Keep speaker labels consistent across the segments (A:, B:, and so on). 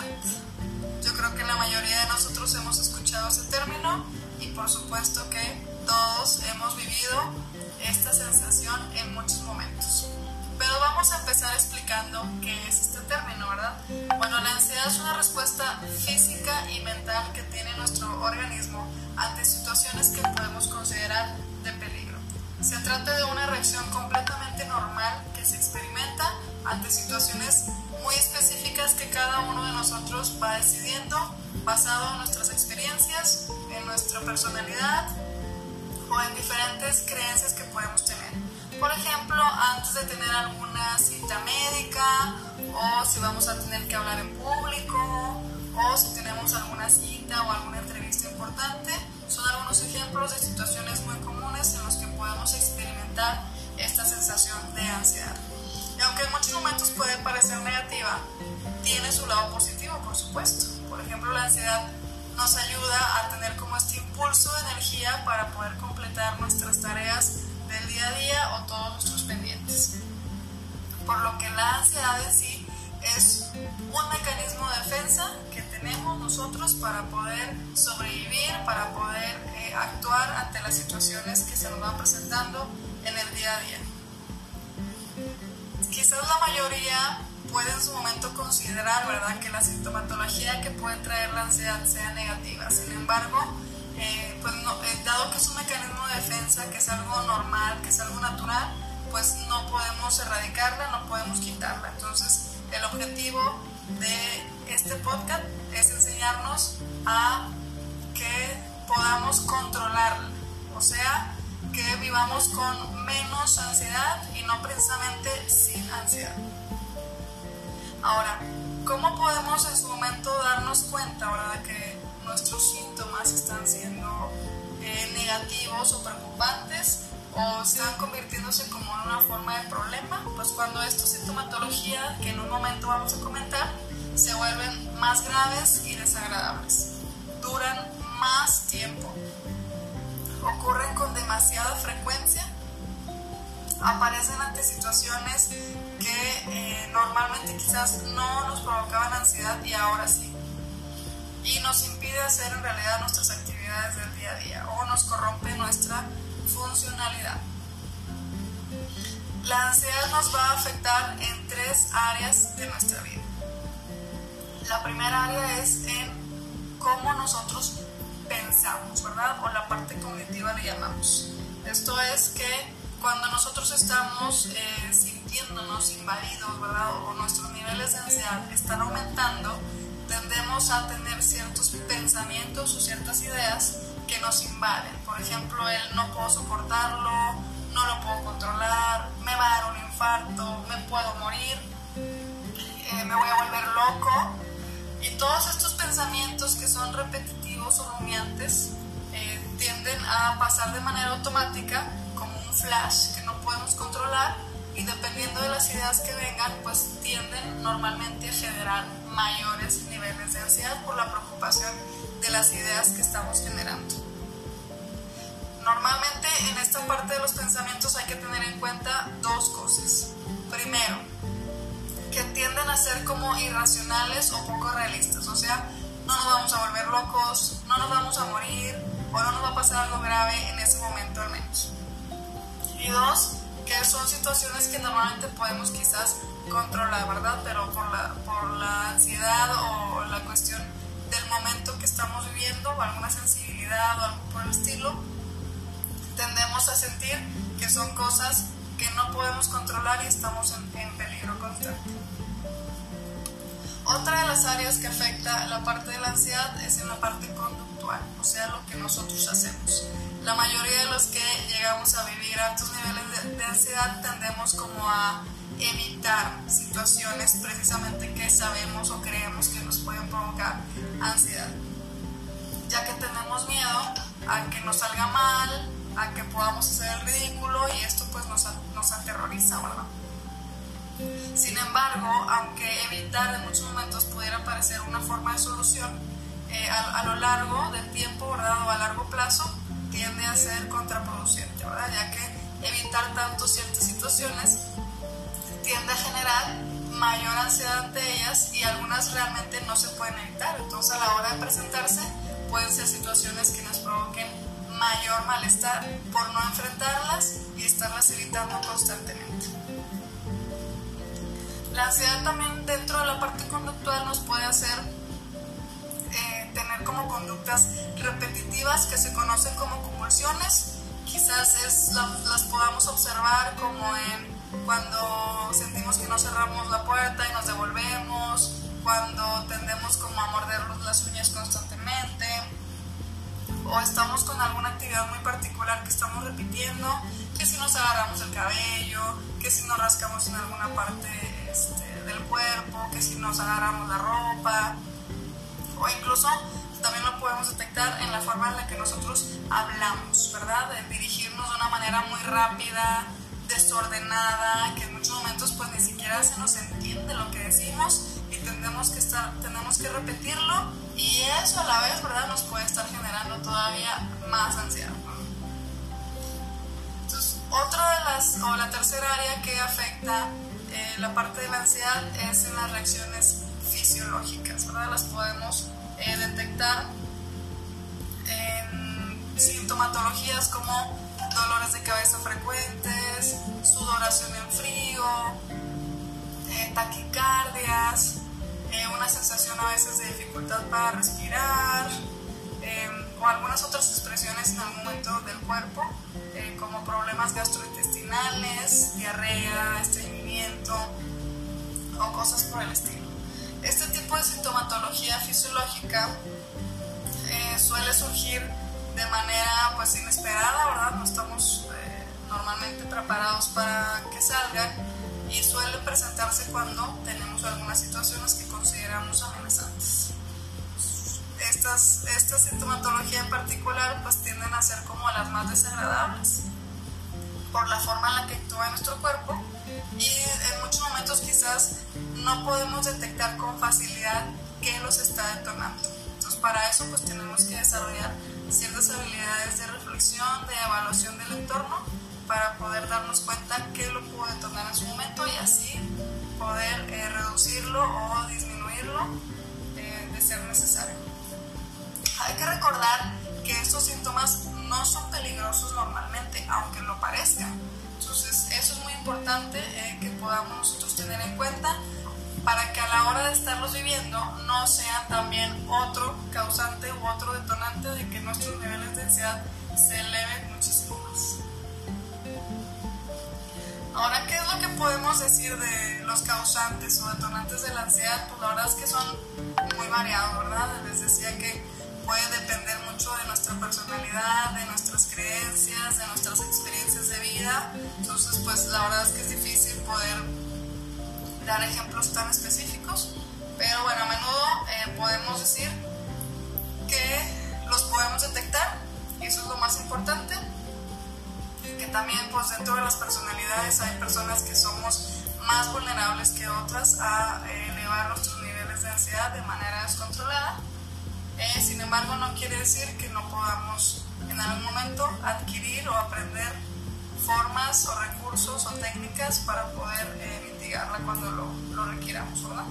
A: ansiedad. Yo creo que la mayoría de nosotros hemos escuchado ese término y por supuesto que todos hemos vivido esta sensación en muchos momentos. Pero vamos a empezar explicando qué es este término, ¿verdad? Bueno, la ansiedad es una respuesta física y mental que tiene nuestro organismo ante situaciones que podemos considerar. Se trata de una reacción completamente normal que se experimenta ante situaciones muy específicas que cada uno de nosotros va decidiendo basado en nuestras experiencias, en nuestra personalidad o en diferentes creencias que podemos tener. Por ejemplo, antes de tener alguna cita médica o si vamos a tener que hablar en público o si tenemos alguna cita o alguna entrevista importante, son algunos ejemplos de situaciones muy comunes en los que podemos experimentar esta sensación de ansiedad. Y aunque en muchos momentos puede parecer negativa, tiene su lado positivo, por supuesto. Por ejemplo, la ansiedad nos ayuda a tener como este impulso de energía para poder completar nuestras tareas del día a día o todos nuestros pendientes. Por lo que la ansiedad en sí es un mecanismo de defensa que tenemos nosotros para poder sobrevivir, para poder eh, actuar ante las situaciones que se nos van presentando en el día a día. Quizás la mayoría puede en su momento considerar, ¿verdad?, que la sintomatología que puede traer la ansiedad sea negativa. Sin embargo, eh, pues eh, dado que es un mecanismo de defensa, que es algo normal, que es algo natural, pues no podemos erradicarla, no podemos quitarla. Entonces, el objetivo de este podcast es enseñarnos a que podamos controlarla, o sea, que vivamos con menos ansiedad y no precisamente sin ansiedad. Ahora, ¿cómo podemos en su momento darnos cuenta, verdad, que nuestros síntomas están siendo eh, negativos o preocupantes o están convirtiéndose como en una forma de problema, pues cuando esta sintomatología, que en un momento vamos a comentar, se vuelven más graves y desagradables, duran más tiempo, ocurren con demasiada frecuencia, aparecen ante situaciones que eh, normalmente quizás no nos provocaban ansiedad y ahora sí y nos impide hacer en realidad nuestras actividades del día a día o nos corrompe nuestra funcionalidad. La ansiedad nos va a afectar en tres áreas de nuestra vida. La primera área es en cómo nosotros pensamos, ¿verdad? O la parte cognitiva le llamamos. Esto es que cuando nosotros estamos eh, sintiéndonos invadidos, ¿verdad? O nuestros niveles de ansiedad están aumentando, tendemos a tener ciertos pensamientos o ciertas ideas que nos invaden. Por ejemplo, el no puedo soportarlo, no lo puedo controlar, me va a dar un infarto, me puedo morir, eh, me voy a volver loco. Y todos estos pensamientos que son repetitivos o rumiantes eh, tienden a pasar de manera automática como un flash que no podemos controlar y dependiendo de las ideas que vengan, pues tienden normalmente a generar mayores niveles de ansiedad por la preocupación de las ideas que estamos generando. Normalmente en esta parte de los pensamientos hay que tener en cuenta dos cosas. Primero, que tienden a ser como irracionales o poco realistas, o sea, no nos vamos a volver locos, no nos vamos a morir o no nos va a pasar algo grave en ese momento al menos. Y dos, que son situaciones que normalmente podemos quizás controlar, ¿verdad? Pero por la, por la ansiedad o la cuestión del momento que estamos viviendo o alguna sensibilidad o algo por el estilo, tendemos a sentir que son cosas que no podemos controlar y estamos en, en peligro constante. Otra de las áreas que afecta la parte de la ansiedad es en la parte conductual, o sea, lo que nosotros hacemos. La mayoría de los que llegamos a vivir altos niveles de, ansiedad tendemos como a evitar situaciones precisamente que sabemos o creemos que nos pueden provocar ansiedad, ya que tenemos miedo a que nos salga mal, a que podamos hacer el ridículo y esto pues nos, nos aterroriza, ¿verdad? Sin embargo, aunque evitar en muchos momentos pudiera parecer una forma de solución, eh, a, lo largo del tiempo, ¿verdad? O a largo plazo, tiende a ser contraproducente, ¿verdad? Ya que evitar tanto ciertas situaciones tiende a generar mayor ansiedad ante ellas y algunas realmente no se pueden evitar. Entonces a la hora de presentarse pueden ser situaciones que nos provoquen mayor malestar por no enfrentarlas y estarlas evitando constantemente. La ansiedad también dentro de la parte conductual nos puede hacer eh, tener como conductas repetitivas que se conocen como convulsiones. Quizás es, las podamos observar como en cuando sentimos que no cerramos la puerta y nos devolvemos, cuando tendemos como a mordernos las uñas constantemente, o estamos con alguna actividad muy particular que estamos repitiendo, que si nos agarramos el cabello, que si nos rascamos en alguna parte este, del cuerpo, que si nos agarramos la ropa, o incluso también lo podemos detectar en la forma en la que nosotros hablamos, ¿verdad? De dirigirnos de una manera muy rápida, desordenada, que en muchos momentos pues ni siquiera se nos entiende lo que decimos y tendemos que, estar, tenemos que repetirlo y eso a la vez, ¿verdad? Nos puede estar generando todavía más ansiedad. Entonces, otra de las, o la tercera área que afecta eh, la parte de la ansiedad es en las reacciones fisiológicas, ¿verdad? Las podemos eh, detectar en sintomatologías como dolores de cabeza frecuentes, sudoración en frío, eh, taquicardias, una sensación a veces de dificultad para respirar o algunas otras expresiones en algún momento del cuerpo, como problemas gastrointestinales, diarrea, estreñimiento cosas por el estilo. Este tipo de sintomatología fisiológica eh, suele surgir de manera pues inesperada, ¿verdad? No estamos eh, normalmente preparados para que salgan y suele presentarse cuando tenemos algunas situaciones que consideramos amenazantes. Estas, esta sintomatología en particular pues tienden a ser como las más desagradables por la forma en la que actúa nuestro cuerpo y en muchos momentos quizás no podemos detectar con facilidad qué los está detonando. Entonces para eso pues tenemos que desarrollar ciertas habilidades de reflexión, de evaluación del entorno para poder darnos cuenta qué lo pudo detonar en su momento y así poder eh, reducirlo o disminuirlo eh, de ser necesario. Hay que recordar que estos síntomas no son peligrosos normalmente, aunque lo parezcan. Entonces, eso es muy importante eh, que podamos nosotros tener en cuenta para que a la hora de estarlos viviendo no sean también otro causante u otro detonante de que nuestros niveles de ansiedad se eleven muchísimo más. Ahora, ¿qué es lo que podemos decir de los causantes o detonantes de la ansiedad? Pues la verdad es que son muy variados, ¿verdad? Les decía que puede depender mucho de nuestra personalidad, de nuestras creencias, de nuestras experiencias de vida. Entonces, pues la verdad es que es difícil poder dar ejemplos tan específicos, pero bueno, a menudo eh, podemos decir que los podemos detectar y eso es lo más importante. Que también, pues dentro de las personalidades hay personas que somos más vulnerables que otras a eh, elevar nuestros niveles de ansiedad de manera descontrolada eh, sin embargo, no quiere decir que no podamos en algún momento adquirir o aprender formas o recursos o técnicas para poder eh, mitigarla cuando lo, lo, requiramos, ¿verdad?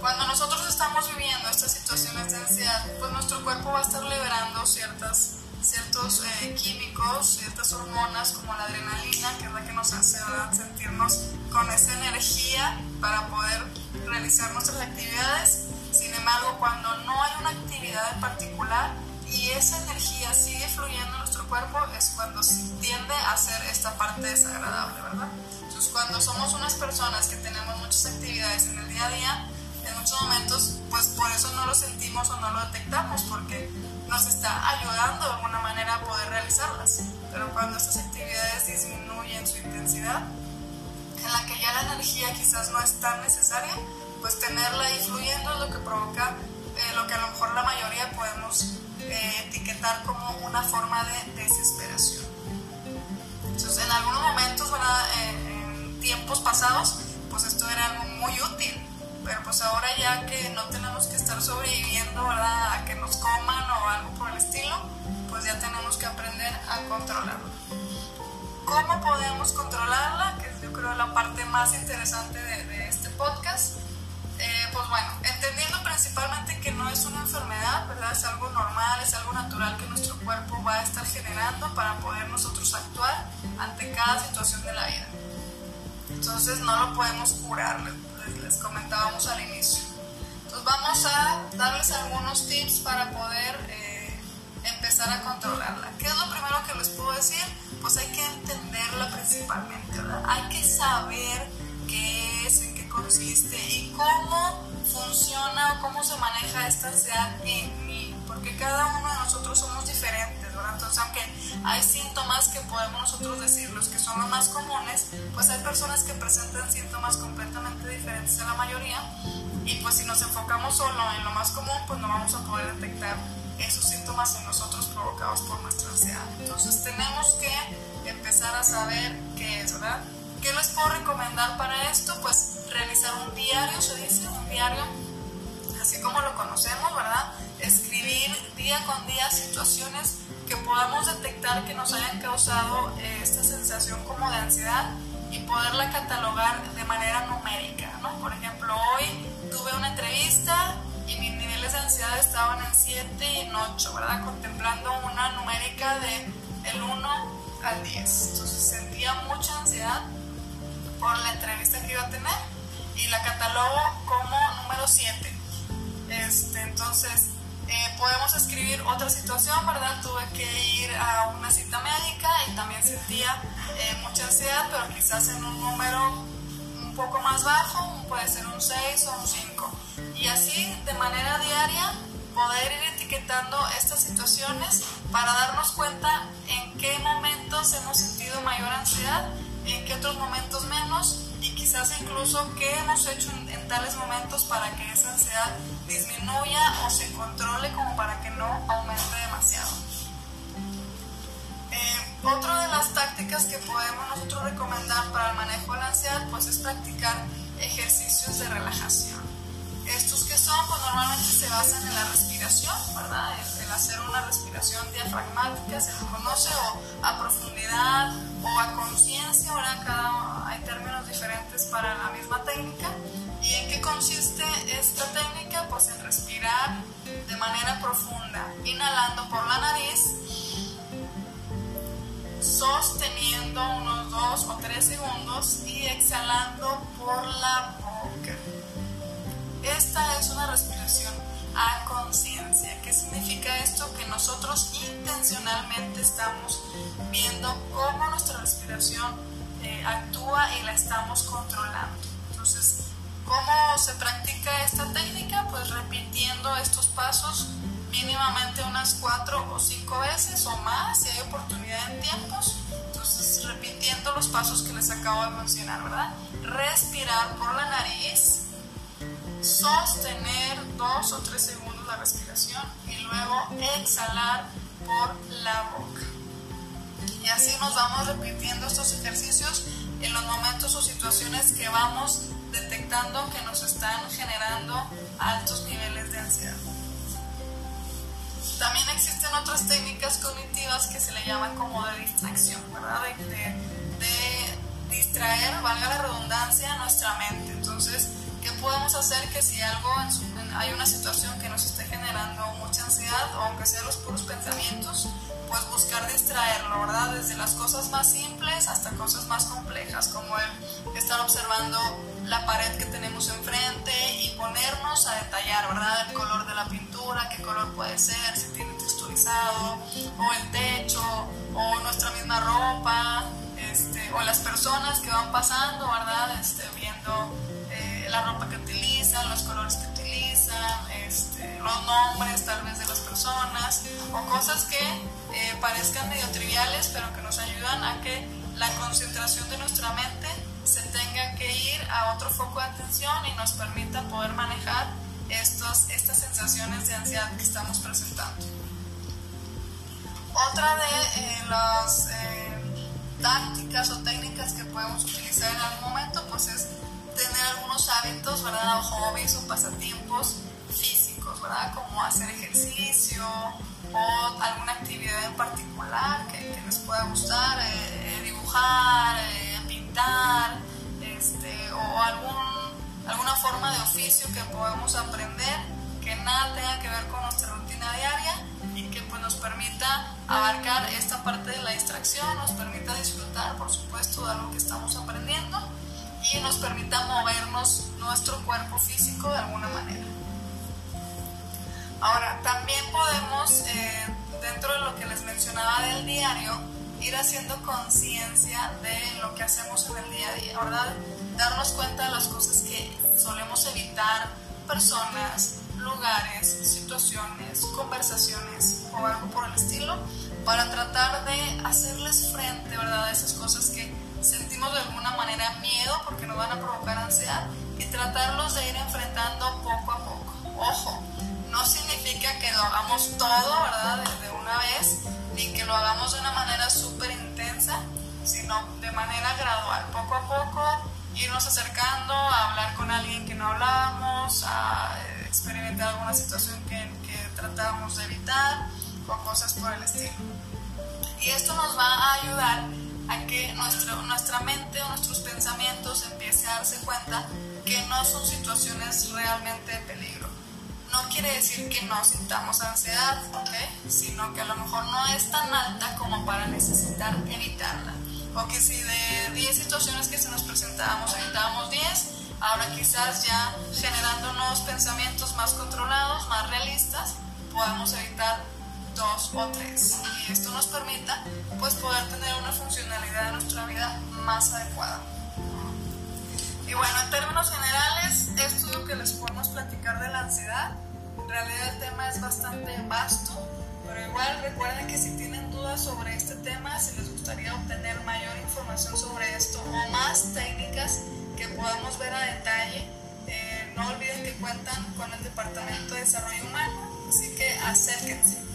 A: Cuando nosotros estamos viviendo estas situaciones de ansiedad, pues nuestro cuerpo va a estar liberando ciertas, ciertos eh, químicos, ciertas hormonas como la adrenalina, que es la que nos hace sentirnos con esa energía para poder realizar nuestras actividades sin embargo, cuando no hay una actividad en particular y esa energía sigue fluyendo en nuestro cuerpo, es cuando tiende a ser esta parte desagradable, ¿verdad? Entonces, cuando somos unas personas que tenemos muchas actividades en el día a día, en muchos momentos, pues por eso no lo sentimos o no lo detectamos, porque nos está ayudando de alguna manera a poder realizarlas. Pero cuando estas actividades disminuyen su intensidad, en la que ya la energía quizás no es tan necesaria, pues tenerla ahí fluyendo es lo que provoca eh, lo que a lo mejor la mayoría podemos eh, etiquetar como una forma de desesperación. Entonces, en algunos momentos. En, en tiempos pasados, pues esto era algo muy útil, pero pues ahora ya que no tenemos que estar sobreviviendo, ¿verdad? A que nos coman o algo por el estilo, pues ya tenemos que aprender a controlarlo. ¿Cómo podemos controlarla? Que es yo creo la parte más interesante de, de este podcast. Eh, pues bueno, principalmente que no es una enfermedad, ¿verdad? Es algo normal, es algo natural que nuestro cuerpo va a estar generando para poder nosotros actuar ante cada situación de la vida. Entonces no lo podemos curar, les, les comentábamos al inicio. Entonces vamos a darles algunos tips para poder eh, empezar a controlarla. ¿Qué es lo primero que les puedo decir? Pues hay que entenderla principalmente, ¿verdad? Hay que saber qué es, en qué consiste y cómo funciona o cómo se maneja esta ansiedad en mí, porque cada uno de nosotros somos diferentes, ¿verdad? Entonces, aunque hay síntomas que podemos nosotros decir los que son los más comunes, pues hay personas que presentan síntomas completamente diferentes a la mayoría y pues si nos enfocamos solo en lo más común, pues no vamos a poder detectar esos síntomas en nosotros provocados por nuestra ansiedad. Entonces tenemos que empezar a saber qué es, ¿verdad? ¿Qué les puedo recomendar para esto? Pues realizar un diario, se dice, un diario, así como lo conocemos, ¿verdad? Escribir día con día situaciones que podamos detectar que nos hayan causado eh, esta sensación como de ansiedad y poderla catalogar de manera numérica, ¿no? Por ejemplo, hoy tuve una entrevista y mis niveles de ansiedad estaban en 7 y en 8, ¿verdad? Contemplando una numérica de el 1 al 10. Entonces sentía mucha ansiedad por la entrevista que iba a tener y la catalogo como número 7. Este, entonces, eh, podemos escribir otra situación, ¿verdad? Tuve que ir a una cita médica y también sentía eh, mucha ansiedad, pero quizás en un número un poco más bajo, puede ser un 6 o un 5. Y así, de manera diaria, poder ir etiquetando estas situaciones para darnos cuenta en qué momentos hemos sentido mayor ansiedad, en qué otros momentos menos y quizás incluso qué hemos hecho en, tales momentos para que esa ansiedad disminuya o se controle como para que no aumente demasiado. Eh, otra de las tácticas que podemos nosotros recomendar para el manejo de la ansiedad pues es practicar ejercicios de relajación. Son, pues normalmente se basan en la respiración, ¿verdad? El, hacer una respiración diafragmática, se conoce, o a profundidad, o a conciencia, ahora cada hay términos diferentes para la misma técnica. ¿Y en qué consiste esta técnica? Pues en respirar de manera profunda, inhalando por la nariz, sosteniendo unos 2 o 3 segundos y exhalando por la boca. Esta es respiración a conciencia. ¿Qué significa esto? Que nosotros intencionalmente estamos viendo cómo nuestra respiración eh, actúa y la estamos controlando. Entonces, ¿cómo se practica esta técnica? Pues repitiendo estos pasos mínimamente unas cuatro o cinco veces o más, si hay oportunidad en tiempos. Entonces, repitiendo los pasos que les acabo de mencionar, ¿verdad? Respirar por la nariz sostener dos o tres segundos la respiración y luego exhalar por la boca. Y así nos vamos repitiendo estos ejercicios en los momentos o situaciones que vamos detectando que nos están generando altos niveles de ansiedad. También existen otras técnicas cognitivas que se le llaman como de distracción, ¿verdad? De, de distraer, valga la redundancia, nuestra mente. Entonces, ¿Qué podemos hacer que si algo hay una situación que nos esté generando mucha ansiedad, o aunque sean los puros pensamientos, pues buscar distraerlo, ¿verdad? Desde las cosas más simples hasta cosas más complejas, como el estar observando la pared que tenemos enfrente y ponernos a detallar, ¿verdad? El color de la pintura, qué color puede ser, si tiene texturizado, o el techo, o nuestra misma ropa, este, o las personas que van pasando, ¿verdad? Este, viendo la ropa que utilizan, los colores que utilizan, este, los nombres tal vez de las personas o cosas que eh, parezcan medio triviales pero que nos ayudan a que la concentración de nuestra mente se tenga que ir a otro foco de atención y nos permita poder manejar estos, estas sensaciones de ansiedad que estamos presentando. Otra de eh, las eh, tácticas o técnicas que podemos utilizar en algún momento pues es tener algunos hábitos, ¿verdad? O hobbies o pasatiempos físicos, ¿verdad? Como hacer ejercicio o alguna actividad en particular que, les pueda gustar, eh, eh, dibujar, eh, pintar, este, o algún, alguna forma de oficio que podamos aprender que nada tenga que ver con nuestra rutina diaria y que pues, nos permita abarcar esta parte de la distracción, nos permita disfrutar, por supuesto, de algo que estamos aprendiendo y nos permita movernos nuestro cuerpo físico de alguna manera. Ahora, también podemos, eh, dentro de lo que les mencionaba del diario, ir haciendo conciencia de lo que hacemos en el día a día, ¿verdad? Darnos cuenta de las cosas que solemos evitar, personas, lugares, situaciones, conversaciones o algo por el estilo, para tratar de hacerles frente, ¿verdad? A esas cosas que sentimos de alguna manera miedo porque nos van a provocar ansiedad y tratarlos de ir enfrentando poco a poco. Ojo, no significa que lo hagamos todo, ¿verdad? Desde una vez, ni que lo hagamos de una manera súper intensa, sino de manera gradual, poco a poco, irnos acercando a hablar con alguien que no hablábamos, a eh, experimentar alguna situación que, que tratábamos de evitar o cosas por el estilo. Y esto nos va a ayudar a que nuestro, nuestra mente o nuestros pensamientos empiece a darse cuenta que no son situaciones realmente de peligro no quiere decir que no sintamos ansiedad, ¿ok? Sino que a lo mejor no es tan alta como para necesitar evitarla. O que si de 10 situaciones que se nos presentábamos evitábamos 10, ahora quizás ya generando nuevos pensamientos más controlados, más realistas, podamos evitar dos o tres. Y esto nos permita pues poder tener de nuestra vida más adecuada. Y bueno, en términos generales, esto es lo que les podemos platicar de la ansiedad. En realidad el tema es bastante vasto, pero igual recuerden que si tienen dudas sobre este tema, si les gustaría obtener mayor información sobre esto o más técnicas que podamos ver a detalle, eh, no olviden que cuentan con el Departamento de Desarrollo Humano, así que acérquense.